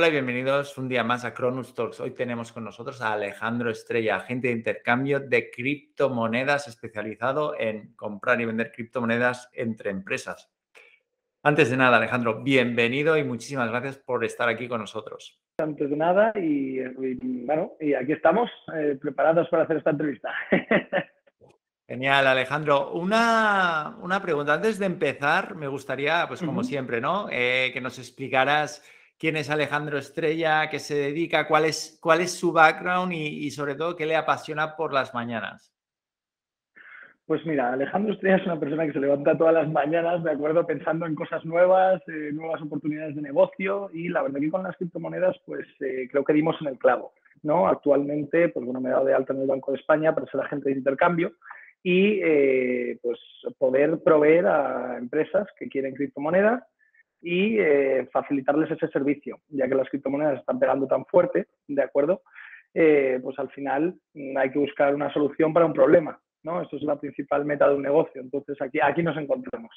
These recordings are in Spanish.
Hola y bienvenidos un día más a Cronus Talks. Hoy tenemos con nosotros a Alejandro Estrella, agente de intercambio de criptomonedas especializado en comprar y vender criptomonedas entre empresas. Antes de nada, Alejandro, bienvenido y muchísimas gracias por estar aquí con nosotros. Antes de nada, y, bueno, y aquí estamos eh, preparados para hacer esta entrevista. Genial, Alejandro. Una, pregunta. Antes de empezar, me gustaría, pues como siempre, ¿no? Eh, que nos explicaras quién es Alejandro Estrella, qué se dedica, cuál es, cuál es su background y, sobre todo qué le apasiona por las mañanas. Pues mira, Alejandro Estrella es una persona que se levanta todas las mañanas, de acuerdo, pensando en cosas nuevas, eh, nuevas oportunidades de negocio y la verdad que con las criptomonedas, pues eh, creo que dimos en el clavo, ¿no? Actualmente, pues bueno, me he dado de alta en el Banco de España para ser agente de intercambio y eh, pues poder proveer a empresas que quieren criptomonedas y eh, facilitarles ese servicio, ya que las criptomonedas están pegando tan fuerte, ¿de acuerdo? Eh, pues al final mm, hay que buscar una solución para un problema, ¿no? Eso es la principal meta de un negocio, entonces aquí, aquí nos encontramos.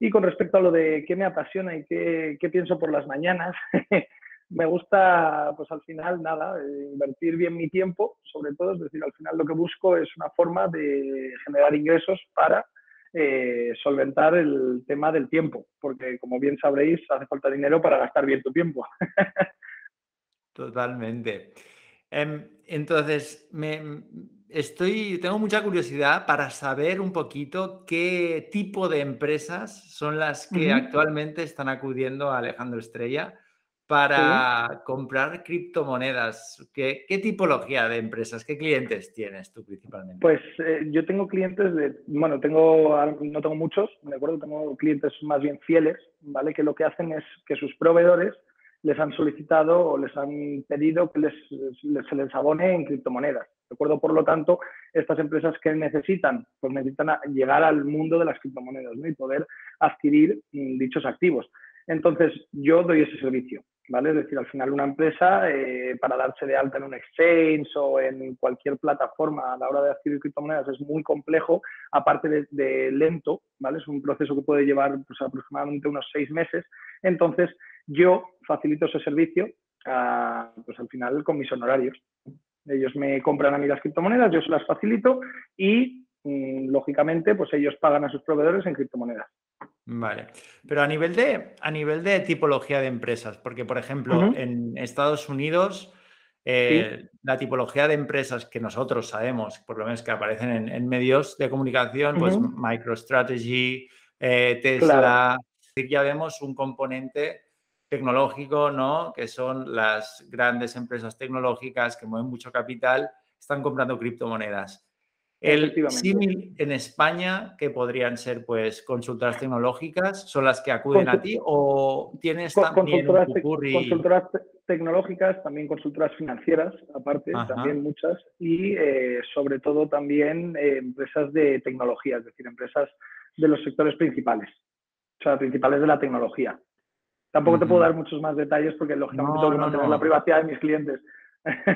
Y con respecto a lo de qué me apasiona y qué, qué pienso por las mañanas, me gusta, pues al final, nada, eh, invertir bien mi tiempo, sobre todo, es decir, al final lo que busco es una forma de generar ingresos para eh, solventar el tema del tiempo, porque como bien sabréis, hace falta dinero para gastar bien tu tiempo. Totalmente. Em, entonces, me, estoy, tengo mucha curiosidad para saber un poquito qué tipo de empresas son las que actualmente están acudiendo a Alejandro Estrella para comprar criptomonedas. ¿Qué, tipología de empresas, qué clientes tienes tú principalmente? Pues eh, yo tengo clientes de, bueno, tengo, no tengo muchos, ¿de acuerdo? Tengo clientes más bien fieles, ¿vale? Que lo que hacen es que sus proveedores les han solicitado o les han pedido que les, se les abone en criptomonedas. ¿De acuerdo? Por lo tanto, estas empresas que necesitan, pues necesitan llegar al mundo de las criptomonedas y poder adquirir mm, dichos activos. Entonces, yo doy ese servicio. ¿vale? Es decir, al final una empresa eh, para darse de alta en un exchange o en cualquier plataforma a la hora de adquirir criptomonedas es muy complejo, aparte de, lento, ¿vale? Es un proceso que puede llevar pues, aproximadamente unos seis meses. Entonces, yo facilito ese servicio pues al final con mis honorarios. Ellos me compran a mí las criptomonedas, yo se las facilito y, mm, lógicamente, pues ellos pagan a sus proveedores en criptomonedas. Vale, pero a nivel de, a nivel de tipología de empresas, porque por ejemplo en Estados Unidos eh, la tipología de empresas que nosotros sabemos, por lo menos que aparecen en, medios de comunicación, pues MicroStrategy, eh, Tesla, ya vemos un componente tecnológico, ¿no? Que son las grandes empresas tecnológicas que mueven mucho capital, están comprando criptomonedas. El símil en España, que podrían ser pues consultoras tecnológicas, son las que acuden a ti o tienes también consultoras, tecnológicas, también consultoras financieras, aparte, también muchas, y eh, sobre todo también eh, empresas de tecnología, es decir, empresas de los sectores principales, o sea, principales de la tecnología. Tampoco te puedo dar muchos más detalles porque lógicamente tengo que mantener la privacidad de mis clientes.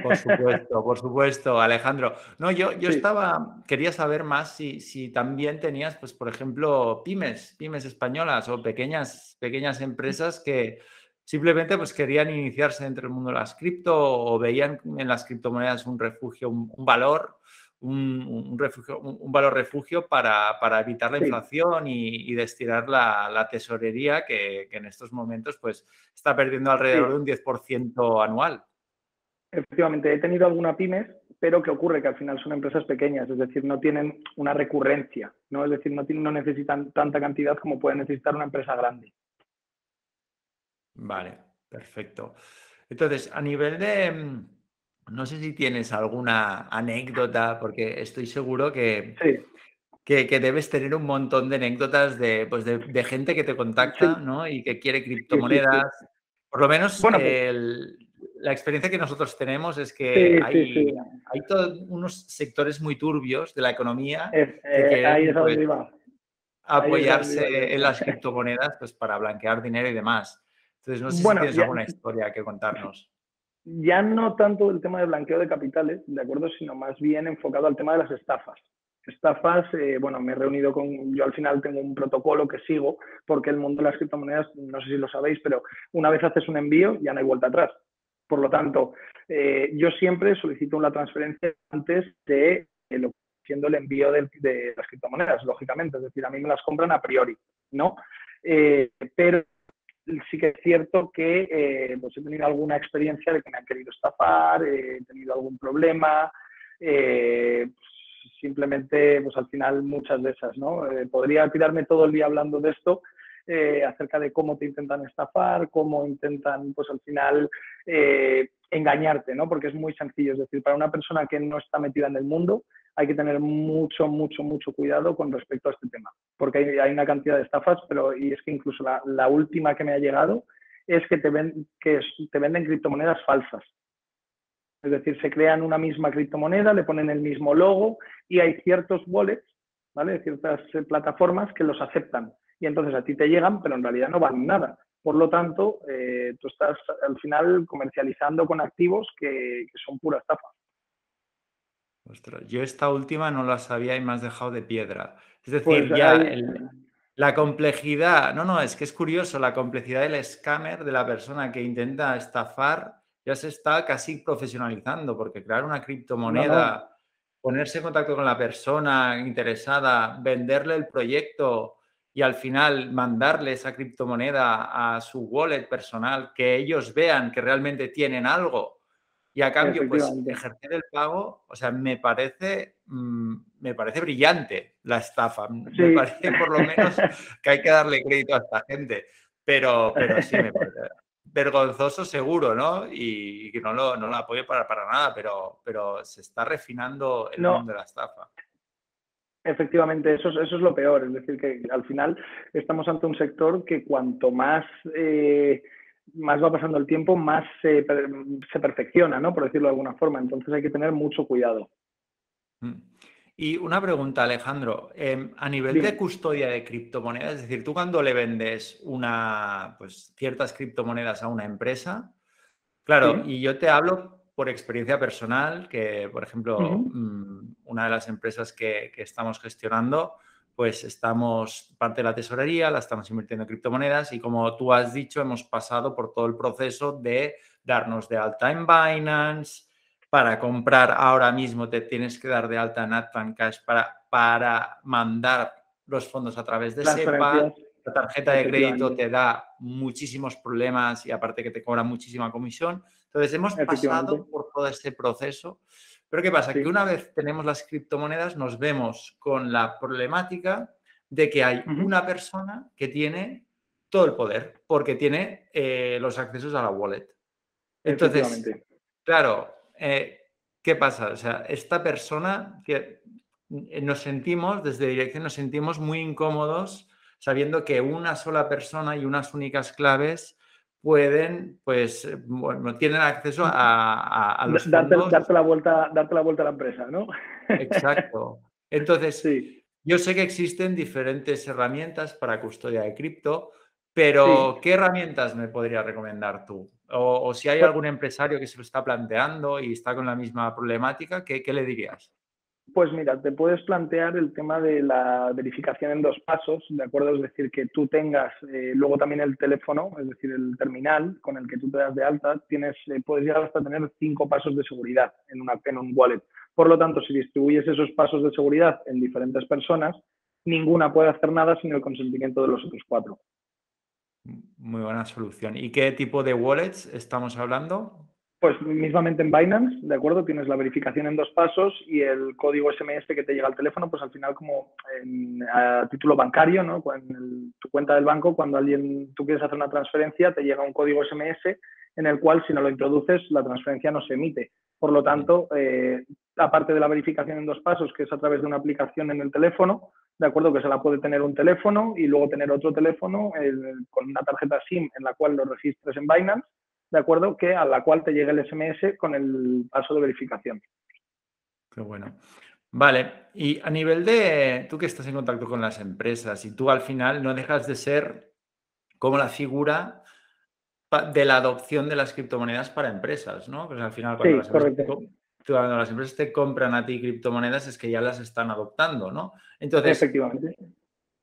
Por supuesto, por supuesto, Alejandro. No, yo, yo estaba, quería saber más si, si también tenías, pues, por ejemplo, pymes, pymes españolas o pequeñas, pequeñas empresas que simplemente pues, querían iniciarse dentro del mundo de las cripto o veían en las criptomonedas un refugio, un, valor, un, refugio, un, valor refugio para, para evitar la inflación y, y destinar la, la tesorería que, que, en estos momentos pues, está perdiendo alrededor de un 10% anual. Efectivamente, he tenido alguna pymes, pero que ocurre que al final son empresas pequeñas, es decir, no tienen una recurrencia, ¿no? Es decir, no, no necesitan tanta cantidad como puede necesitar una empresa grande. Vale, perfecto. Entonces, a nivel de, mm, no sé si tienes alguna anécdota, porque estoy seguro que, que, debes tener un montón de anécdotas de, pues de, gente que te contacta ¿no? y que quiere criptomonedas. Por lo menos pues el, la experiencia que nosotros tenemos es que hay, hay todos unos sectores muy turbios de la economía que pues, apoyarse en las criptomonedas pues, para blanquear dinero y demás. Entonces, no sé si tienes alguna historia que contarnos. Ya no tanto el tema de blanqueo de capitales, ¿de acuerdo? Sino más bien enfocado al tema de las estafas. Estafas, eh, bueno, me he reunido con, yo al final tengo un protocolo que sigo, porque el mundo de las criptomonedas, no sé si lo sabéis, pero una vez haces un envío ya no hay vuelta atrás. Por lo tanto, eh, yo siempre solicito una transferencia antes de lo siendo el envío de, las criptomonedas, lógicamente. Es decir, a mí me las compran a priori, ¿no? Eh, pero sí que es cierto que eh, pues he tenido alguna experiencia de que me han querido estafar, he tenido algún problema, eh, simplemente, pues al final muchas de esas, ¿no? Eh, podría tirarme todo el día hablando de esto, acerca de cómo te intentan estafar, cómo intentan, pues al final, engañarte, ¿no? Porque es muy sencillo, es decir, para una persona que no está metida en el mundo, hay que tener mucho, mucho, mucho cuidado con respecto a este tema, porque hay, una cantidad de estafas, pero y es que incluso la, última que me ha llegado es que te, ven, que te venden criptomonedas falsas. Es decir, se crean una misma criptomoneda, le ponen el mismo logo y hay ciertos wallets, ¿vale? Ciertas eh, plataformas que los aceptan. Y entonces a ti te llegan, pero en realidad no valen nada. Por lo tanto, eh, tú estás al final comercializando con activos que, que son pura estafa yo esta última no la sabía y me has dejado de piedra. Es decir, pues ya la complejidad, no, no, es que es curioso, la complejidad del scammer, de la persona que intenta estafar, ya se está casi profesionalizando, porque crear una criptomoneda, ponerse en contacto con la persona interesada, venderle el proyecto y al final mandarle esa criptomoneda a su wallet personal, que ellos vean que realmente tienen algo y a cambio, pues ejercer el pago, o sea, me parece, mm, me parece brillante la estafa. Me parece por lo menos que hay que darle crédito a esta gente. Pero, pero sí, me parece vergonzoso seguro, ¿no? Y, que no lo, no lo apoyo para, para nada, pero, pero se está refinando el mundo de la estafa. Efectivamente, eso es, eso es lo peor. Es decir, que al final estamos ante un sector que cuanto más... Eh, más va pasando el tiempo, más se, perfecciona, ¿no? Por decirlo de alguna forma. Entonces hay que tener mucho cuidado. Mm. Y una pregunta, Alejandro. Em, a nivel de custodia de criptomonedas, es decir, tú cuando le vendes una, pues, ciertas criptomonedas a una empresa, claro, y yo te hablo por experiencia personal, que, por ejemplo, una de las empresas que, que estamos gestionando, pues estamos, parte de la tesorería, la estamos invirtiendo en criptomonedas y como tú has dicho, hemos pasado por todo el proceso de darnos de alta en Binance, para comprar ahora mismo te tienes que dar de alta en Advan Cash para, para mandar los fondos a través de SEPA. La tarjeta de crédito te da muchísimos problemas y aparte que te cobra muchísima comisión. Entonces hemos pasado por todo este proceso pero ¿qué pasa? Que una vez tenemos las criptomonedas nos vemos con la problemática de que hay una persona que tiene todo el poder porque tiene eh, los accesos a la wallet. Entonces, claro, eh, ¿qué pasa? O sea, esta persona que eh, nos sentimos, desde dirección nos sentimos muy incómodos sabiendo que una sola persona y unas únicas claves pueden, pues, eh, bueno, tienen acceso a, a, los darte, Darte la, vuelta, darte la vuelta a la empresa, ¿no? Exacto. Entonces, sí. yo sé que existen diferentes herramientas para custodia de cripto, pero ¿qué herramientas me podría recomendar tú? O, si hay pues algún empresario que se lo está planteando y está con la misma problemática, ¿qué, qué le dirías? Pues mira, te puedes plantear el tema de la verificación en dos pasos, ¿de acuerdo? Es decir, que tú tengas eh, luego también el teléfono, es decir, el terminal con el que tú te das de alta, tienes, eh, puedes llegar hasta tener cinco pasos de seguridad en, una, en wallet. Por lo tanto, si distribuyes esos pasos de seguridad en diferentes personas, ninguna puede hacer nada sin el consentimiento de los otros cuatro. Muy buena solución. ¿Y qué tipo de wallets estamos hablando? Pues mismamente en Binance, ¿de acuerdo? Tienes la verificación en dos pasos y el código SMS que te llega al teléfono, pues al final como en, a título bancario, ¿no? En tu cuenta del banco, cuando alguien, tú quieres hacer una transferencia, te llega un código SMS en el cual si no lo introduces, la transferencia no se emite. Por lo tanto, eh, aparte de la verificación en dos pasos, que es a través de una aplicación en el teléfono, de acuerdo que se la puede tener un teléfono y luego tener otro teléfono con una tarjeta SIM en la cual lo registres en Binance ¿de acuerdo? Que a la cual te llegue el SMS con el paso de verificación. Qué bueno. Vale, y a nivel de tú que estás en contacto con las empresas y tú al final no dejas de ser como la figura de la adopción de las criptomonedas para empresas, ¿no? Pues al final cuando sí, correcto. cuando las empresas te compran a ti criptomonedas es que ya las están adoptando, ¿no? Entonces, efectivamente.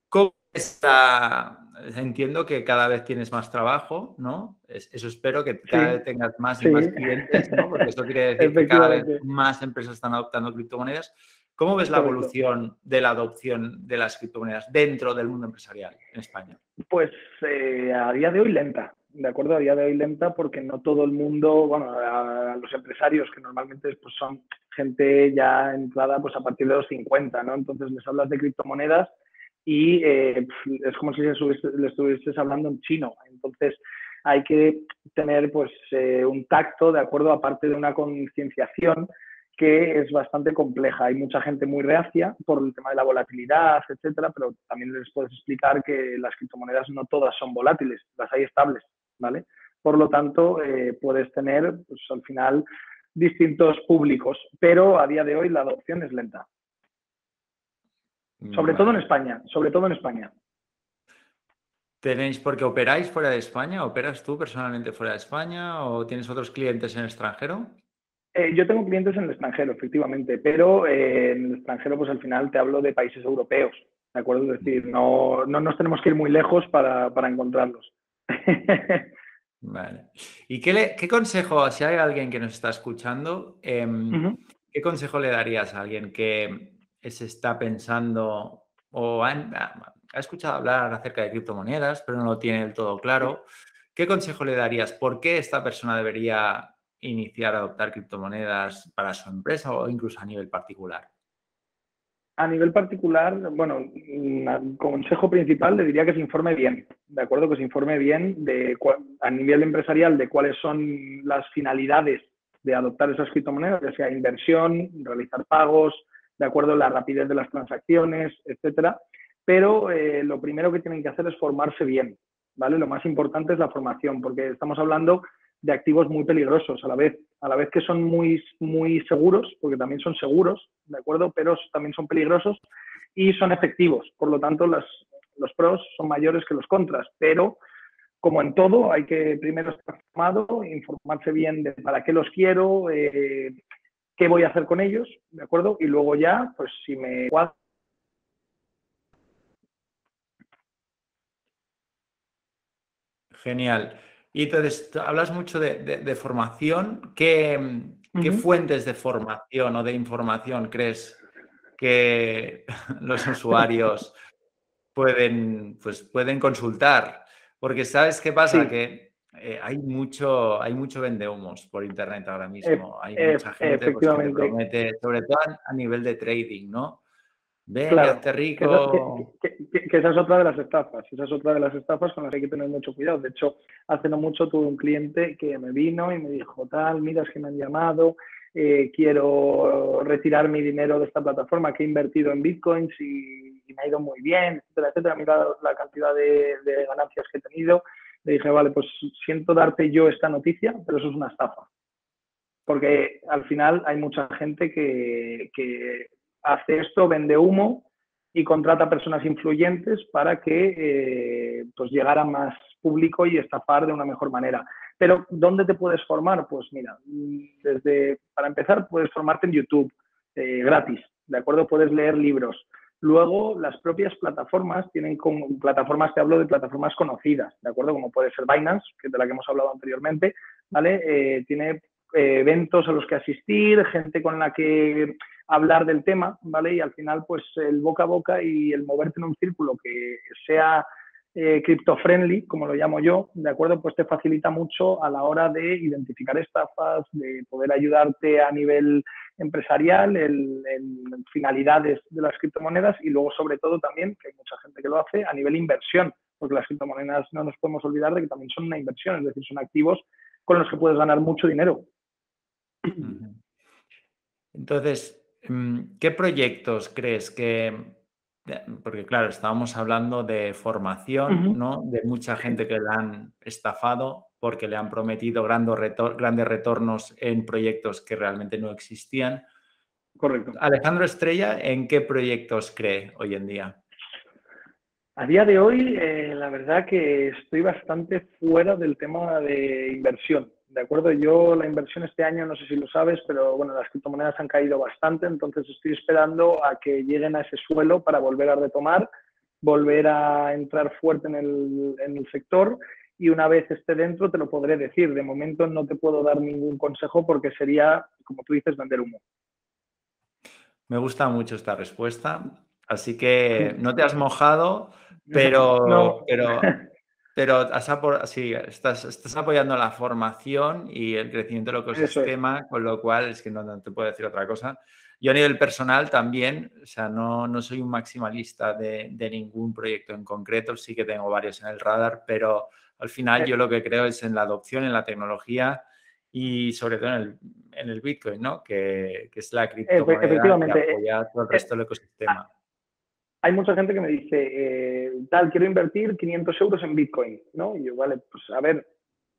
¿Cómo está? Entiendo que cada vez tienes más trabajo, ¿no? Eso espero que cada vez tengas más y más clientes, ¿no? Porque eso quiere decir que cada vez más empresas están adoptando criptomonedas. ¿Cómo ves la evolución de la adopción de las criptomonedas dentro del mundo empresarial en España? Pues eh, a día de hoy lenta, de acuerdo, a día de hoy lenta porque no todo el mundo, bueno, a, los empresarios que normalmente pues, son gente ya entrada pues a partir de los 50, ¿no? Entonces les hablas de criptomonedas y eh, es como si le estuvieses hablando en chino. Entonces hay que tener pues eh, un tacto, de acuerdo, aparte de una concienciación que es bastante compleja. Hay mucha gente muy reacia por el tema de la volatilidad, etcétera, pero también les puedes explicar que las criptomonedas no todas son volátiles, las hay estables, ¿vale? Por lo tanto, eh, puedes tener, pues al final, distintos públicos, pero a día de hoy la adopción es lenta. Sobre todo en España, sobre todo en España. ¿Tenéis, porque operáis fuera de España? ¿Operas tú personalmente fuera de España o tienes otros clientes en el extranjero? Eh, yo tengo clientes en el extranjero, efectivamente, pero eh, en el extranjero, pues al final te hablo de países europeos, ¿de acuerdo? Es decir, no, no nos tenemos que ir muy lejos para, encontrarlos. vale. ¿Y qué, qué, consejo, si hay alguien que nos está escuchando, em, qué consejo le darías a alguien que se está pensando o ha, escuchado hablar acerca de criptomonedas, pero no lo tiene del todo claro. ¿Qué consejo le darías? ¿Por qué esta persona debería iniciar a adoptar criptomonedas para su empresa o incluso a nivel particular? A nivel particular, bueno, el consejo principal le diría que se informe bien, ¿de acuerdo? Que se informe bien de a nivel empresarial de cuáles son las finalidades de adoptar esas criptomonedas, ya sea inversión, realizar pagos, de acuerdo la rapidez de las transacciones, etcétera. Pero eh, lo primero que tienen que hacer es formarse bien, ¿vale? Lo más importante es la formación, porque estamos hablando de activos muy peligrosos a la vez, a la vez que son muy, muy seguros, porque también son seguros, ¿de acuerdo? Pero también son peligrosos y son efectivos. Por lo tanto, los pros son mayores que los contras, pero como en todo, hay que primero estar formado, informarse bien de para qué los quiero, eh, qué voy a hacer con ellos, ¿de acuerdo? Y luego ya, pues si me Genial. Y entonces, hablas mucho de, formación. ¿Qué, fuentes de formación o de información crees que los usuarios pueden, pues, pueden consultar? Porque ¿sabes qué pasa? Que eh, hay mucho, hay mucho vendehumos por internet ahora mismo. hay mucha gente pues, que promete, sobre todo a nivel de trading, ¿no? Ven, rico. Que, esa es otra de las estafas. Esa es otra de las estafas con las que hay que tener mucho cuidado. De hecho, hace no mucho tuve un cliente que me vino y me dijo, tal, mira, es que me han llamado, eh, quiero retirar mi dinero de esta plataforma que he invertido en bitcoins y, me ha ido muy bien, etcétera, etcétera. Mira la cantidad de ganancias que he tenido le dije, vale, pues siento darte yo esta noticia, pero eso es una estafa. Porque al final hay mucha gente que, hace esto, vende humo y contrata personas influyentes para que eh, pues llegara más público y estafar de una mejor manera. Pero ¿dónde te puedes formar? Pues mira, desde, para empezar, puedes formarte en YouTube, eh, gratis, ¿de acuerdo? Puedes leer libros. Luego, las propias plataformas tienen como plataformas, te hablo de plataformas conocidas, ¿de acuerdo? Como puede ser Binance, que de la que hemos hablado anteriormente, ¿vale? Eh, tiene eh, eventos a los que asistir, gente con la que hablar del tema, ¿vale? Y al final, pues el boca a boca y el moverte en un círculo que sea eh, crypto-friendly, como lo llamo yo, ¿de acuerdo? Pues te facilita mucho a la hora de identificar estafas, de poder ayudarte a nivel empresarial, en, finalidades de las criptomonedas y luego sobre todo también, que hay mucha gente que lo hace, a nivel inversión, porque las criptomonedas no nos podemos olvidar de que también son una inversión, es decir, son activos con los que puedes ganar mucho dinero. Entonces, mm, ¿qué proyectos crees que, porque claro, estábamos hablando de formación, ¿no? De mucha gente que la han estafado, porque le han prometido grandes, retornos en proyectos que realmente no existían. Correcto. Alejandro Estrella, ¿en qué proyectos cree hoy en día? A día de hoy, eh, la verdad que estoy bastante fuera del tema de inversión, ¿de acuerdo? Yo la inversión este año, no sé si lo sabes, pero bueno, las criptomonedas han caído bastante, entonces estoy esperando a que lleguen a ese suelo para volver a retomar, volver a entrar fuerte en el, en el sector y una vez esté dentro te lo podré decir. De momento no te puedo dar ningún consejo porque sería, como tú dices, vender humo. Me gusta mucho esta respuesta, así que no te has mojado, pero, pero, pero estás, estás, apoyando la formación y el crecimiento del ecosistema, con lo cual es que no, te puedo decir otra cosa. Yo a nivel personal también, o sea, no, no soy un maximalista de, de, ningún proyecto en concreto, sí que tengo varios en el radar, pero al final yo lo que creo es en la adopción, en la tecnología y sobre todo en el, en el Bitcoin, ¿no? Que, que es la criptomoneda que apoya todo el eh, resto del ecosistema. Hay mucha gente que me dice, eh, tal, quiero invertir 500 euros en Bitcoin, ¿no? Y yo, vale, pues a ver,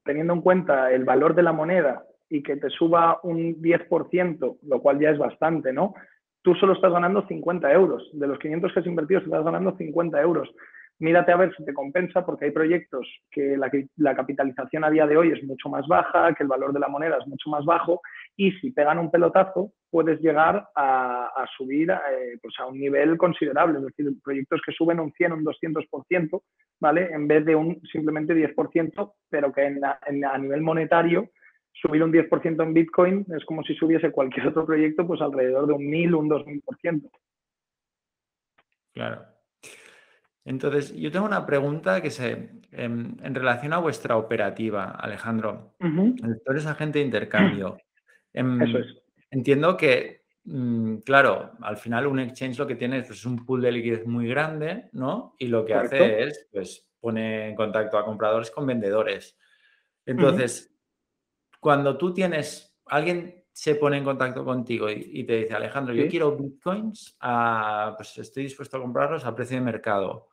teniendo en cuenta el valor de la moneda y que te suba un 10%, lo cual ya es bastante, ¿no? Tú solo estás ganando 50 euros. De los 500 que has invertido, estás ganando 50 euros mírate a ver si te compensa, porque hay proyectos que la, capitalización a día de hoy es mucho más baja, que el valor de la moneda es mucho más bajo, y si pegan un pelotazo, puedes llegar a, subir eh, pues a un nivel considerable, es decir, proyectos que suben un 100, un 200%, ¿vale? En vez de un simplemente 10%, pero que a nivel monetario subir un 10% en Bitcoin es como si subiese cualquier otro proyecto, pues alrededor de un 1000, un 2000%. Claro. Entonces, yo tengo una pregunta que se, em, en, relación a vuestra operativa, Alejandro. Tú eres agente de intercambio. Em, Eso es. Entiendo que, mm, claro, al final un exchange lo que tiene es pues, un pool de liquidez muy grande, ¿no? Y lo que hace es, pues, pone en contacto a compradores con vendedores. Entonces, cuando tú tienes, alguien se pone en contacto contigo y, te dice, Alejandro, yo quiero bitcoins, ah, pues estoy dispuesto a comprarlos a precio de mercado.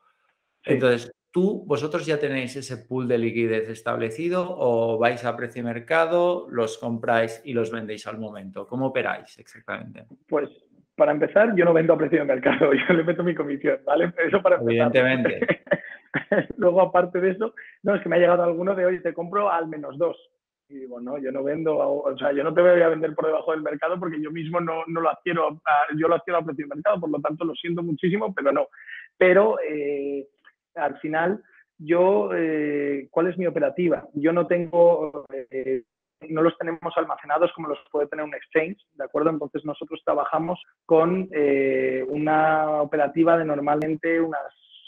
Entonces, ¿tú, vosotros ya tenéis ese pool de liquidez establecido o vais a precio de mercado, los compráis y los vendéis al momento? ¿Cómo operáis exactamente? Pues para empezar, yo no vendo a precio de mercado, yo le meto mi comisión, ¿vale? Eso para empezar. Evidentemente. Luego, aparte de eso, no, es que me ha llegado alguno de hoy, te compro al menos dos. Y digo, no, yo no vendo, o sea, yo no te voy a vender por debajo del mercado porque yo mismo no, no lo adquiero, yo lo adquiero a precio de mercado, por lo tanto lo siento muchísimo, pero no. Pero eh, al final, yo, eh, ¿cuál es mi operativa? Yo no tengo, eh, no los tenemos almacenados como los puede tener un exchange, ¿de acuerdo? Entonces nosotros trabajamos con eh, una operativa de normalmente unas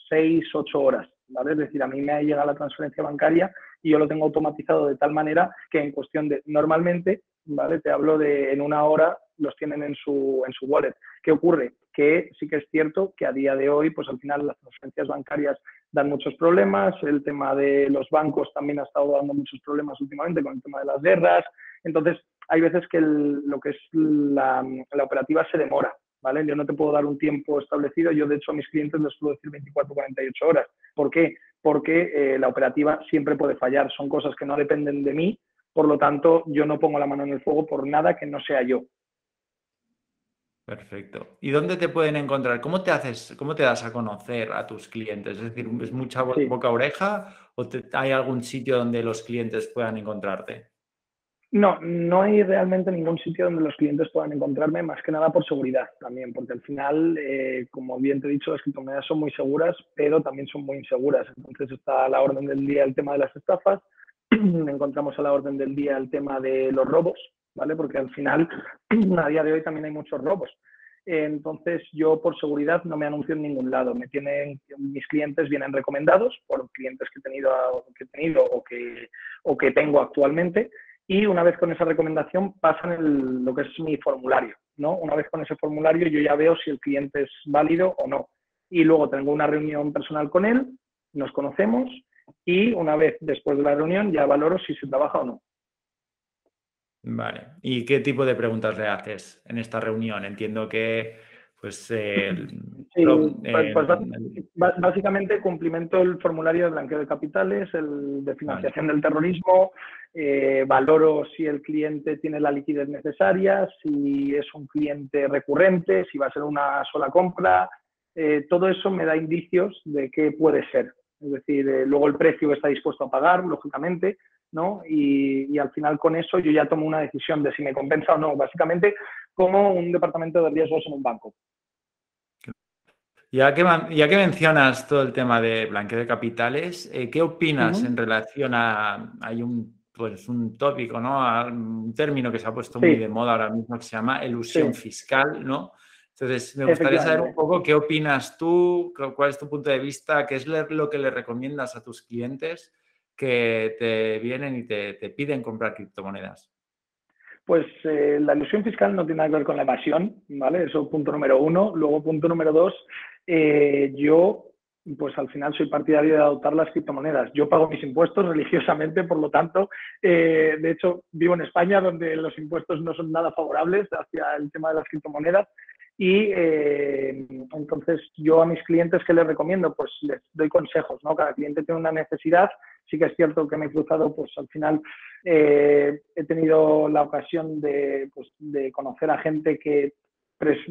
6, 8 horas, ¿vale? Es decir, a mí me llega la transferencia bancaria y yo lo tengo automatizado de tal manera que en cuestión de, normalmente, ¿vale? Te hablo de en una hora los tienen en su, en su wallet. ¿Qué ocurre? Que sí que es cierto que a día de hoy, pues al final las transferencias bancarias dan muchos problemas, el tema de los bancos también ha estado dando muchos problemas últimamente con el tema de las guerras, entonces hay veces que lo que es la, operativa se demora, ¿vale? Yo no te puedo dar un tiempo establecido, yo de hecho a mis clientes les puedo decir 24 48 horas. ¿Por qué? Porque eh, la operativa siempre puede fallar, son cosas que no dependen de mí, por lo tanto yo no pongo la mano en el fuego por nada que no sea yo. Perfecto. ¿Y dónde te pueden encontrar? ¿Cómo te haces, cómo te das a conocer a tus clientes? Es decir, ¿es mucha boca oreja o hay algún sitio donde los clientes puedan encontrarte? No, no hay realmente ningún sitio donde los clientes puedan encontrarme, más que nada por seguridad también, porque al final, eh, como bien te he dicho, las criptomonedas son muy seguras, pero también son muy inseguras. Entonces está a la orden del día el tema de las estafas, encontramos a la orden del día el tema de los robos, ¿vale? Porque al final, a día de hoy también hay muchos robos. Entonces, yo por seguridad no me anuncio en ningún lado. Me tienen, mis clientes vienen recomendados por clientes que he tenido, que he tenido o, que, o que tengo actualmente. Y una vez con esa recomendación pasan lo que es mi formulario. ¿no? Una vez con ese formulario yo ya veo si el cliente es válido o no. Y luego tengo una reunión personal con él, nos conocemos y una vez después de la reunión ya valoro si se trabaja o no. Vale. ¿Y qué tipo de preguntas le haces en esta reunión? Entiendo que, pues, pues, pues básicamente cumplimento el formulario de blanqueo de capitales, el de financiación del terrorismo, eh, valoro si el cliente tiene la liquidez necesaria, si es un cliente recurrente, si va a ser una sola compra. Eh, todo eso me da indicios de qué puede ser. Es decir, eh, luego el precio que está dispuesto a pagar, lógicamente, ¿no? Y, al final con eso yo ya tomo una decisión de si me compensa o no, básicamente como un departamento de riesgos en un banco. Ya que, ya que mencionas todo el tema de blanqueo de capitales, eh, ¿qué opinas en relación a, hay un, pues un tópico, ¿no? un término que se ha puesto muy de moda ahora mismo que se llama elusión fiscal, ¿no? Entonces, me gustaría saber un poco qué opinas tú, cuál es tu punto de vista, qué es lo que le recomiendas a tus clientes que te vienen y te, piden comprar criptomonedas. Pues eh, la ilusión fiscal no tiene nada que ver con la evasión, ¿vale? Eso punto número uno. Luego, punto número dos, eh, yo, pues al final soy partidario de adoptar las criptomonedas. Yo pago mis impuestos religiosamente, por lo tanto, eh, de hecho, vivo en España, donde los impuestos no son nada favorables hacia el tema de las criptomonedas. Y eh, entonces yo a mis clientes, ¿qué les recomiendo? Pues les doy consejos, ¿no? Cada cliente tiene una necesidad. Sí que es cierto que me he cruzado, pues al final eh, he tenido la ocasión de, pues, de conocer a gente que,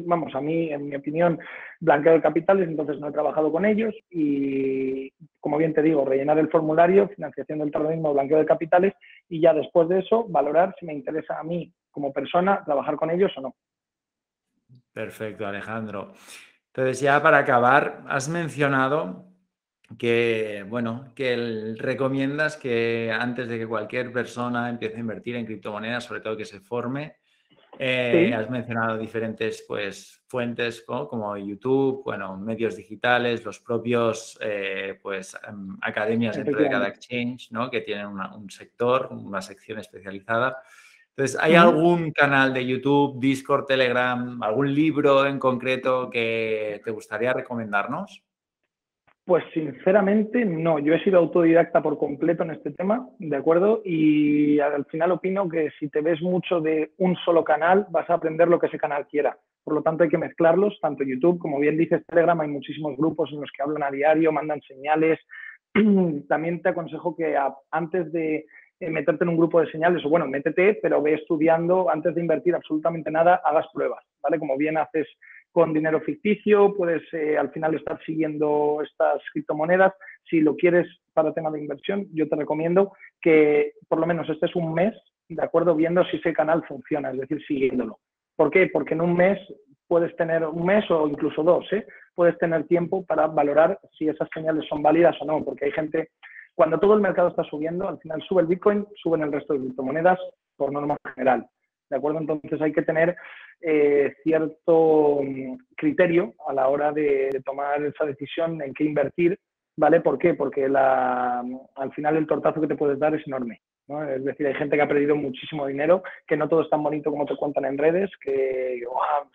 vamos, a mí, en mi opinión, blanqueo de capitales, entonces no he trabajado con ellos y, como bien te digo, rellenar el formulario, financiación del terrorismo, blanqueo de capitales y ya después de eso valorar si me interesa a mí como persona trabajar con ellos o no. Perfecto, Alejandro. Entonces, ya para acabar, has mencionado que, bueno, que recomiendas que antes de que cualquier persona empiece a invertir en criptomonedas, sobre todo que se forme, eh, has mencionado diferentes pues, fuentes como YouTube, bueno, medios digitales, los propios eh, pues, em, academias dentro de cada exchange, ¿no? que tienen un sector, una sección especializada. Entonces, ¿hay algún canal de YouTube, Discord, Telegram, algún libro en concreto que te gustaría recomendarnos? Pues sinceramente no, yo he sido autodidacta por completo en este tema, ¿de acuerdo? Y al final opino que si te ves mucho de un solo canal, vas a aprender lo que ese canal quiera. Por lo tanto, hay que mezclarlos, tanto YouTube, como bien dices, Telegram, hay muchísimos grupos en los que hablan a diario, mandan señales. También te aconsejo que antes de eh, meterte en un grupo de señales, o bueno, métete, pero ve estudiando antes de invertir absolutamente nada, hagas pruebas, ¿vale? Como bien haces con dinero ficticio, puedes eh, al final estar siguiendo estas criptomonedas. Si lo quieres para tema de inversión, yo te recomiendo que por lo menos estés un mes, de acuerdo, viendo si ese canal funciona, es decir, siguiéndolo. ¿Por qué? Porque en un mes puedes tener un mes o incluso dos, ¿eh? puedes tener tiempo para valorar si esas señales son válidas o no, porque hay gente cuando todo el mercado está subiendo, al final sube el Bitcoin, suben el resto de criptomonedas por norma general. ¿De acuerdo? Entonces hay que tener eh, cierto mm, criterio a la hora de, tomar esa decisión en qué invertir, ¿vale? ¿Por qué? Porque al final el tortazo que te puedes dar es enorme. Es decir, hay gente que ha perdido muchísimo dinero, que no todo es tan bonito como te cuentan en redes, que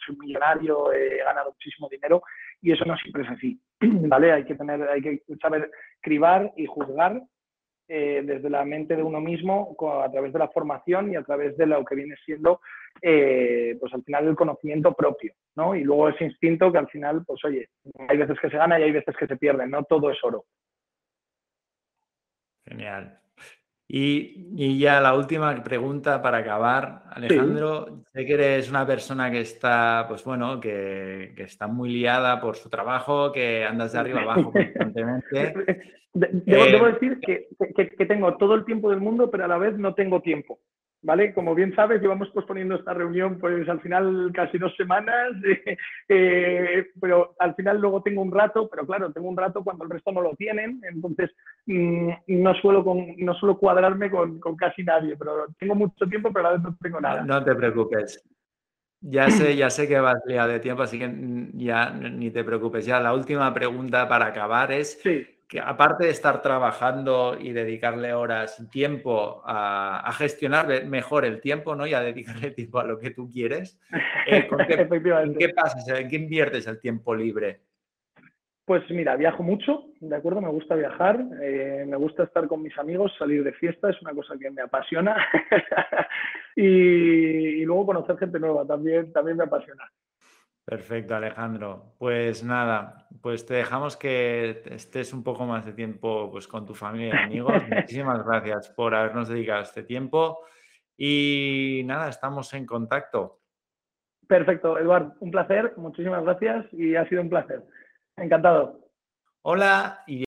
soy millonario, he ganado muchísimo dinero y eso no siempre es así, ¿vale? Hay que, tener, hay que saber cribar y juzgar eh, desde la mente de uno mismo a través de la formación y a través de lo que viene siendo, eh, pues al final el conocimiento propio, ¿no? Y luego ese instinto que al final, pues oye, hay veces que se gana y hay veces que se pierde, no todo es oro. Genial. Y, ya la última pregunta para acabar, Alejandro. Sé que eres una persona que está, pues bueno, que, está muy liada por su trabajo, que andas de arriba abajo constantemente. Debo, eh, decir que, tengo todo el tiempo del mundo, pero a la vez no tengo tiempo. ¿Vale? Como bien sabes, llevamos posponiendo esta reunión pues al final casi dos semanas, eh, pero al final luego tengo un rato, pero claro, tengo un rato cuando el resto no lo tienen, entonces mm, no, suelo no suelo cuadrarme con, casi nadie, pero tengo mucho tiempo, pero a vez no tengo nada. No, te preocupes. Ya sé, ya sé que vas liado de tiempo, así que ya ni te preocupes. Ya la última pregunta para acabar es... Sí que aparte de estar trabajando y dedicarle horas y tiempo a, gestionar mejor el tiempo, ¿no? Y a dedicarle tiempo a lo que tú quieres, eh, ¿en qué pasas? ¿En qué inviertes el tiempo libre? Pues mira, viajo mucho, ¿de acuerdo? Me gusta viajar, eh, me gusta estar con mis amigos, salir de fiesta, es una cosa que me apasiona. y, y, luego conocer gente nueva también, también me apasiona. Perfecto, Alejandro. Pues nada, pues te dejamos que estés un poco más de tiempo pues, con tu familia y amigos. Muchísimas gracias por habernos dedicado este tiempo y nada, estamos en contacto. Perfecto, Eduardo, un placer, muchísimas gracias y ha sido un placer. Encantado. Hola y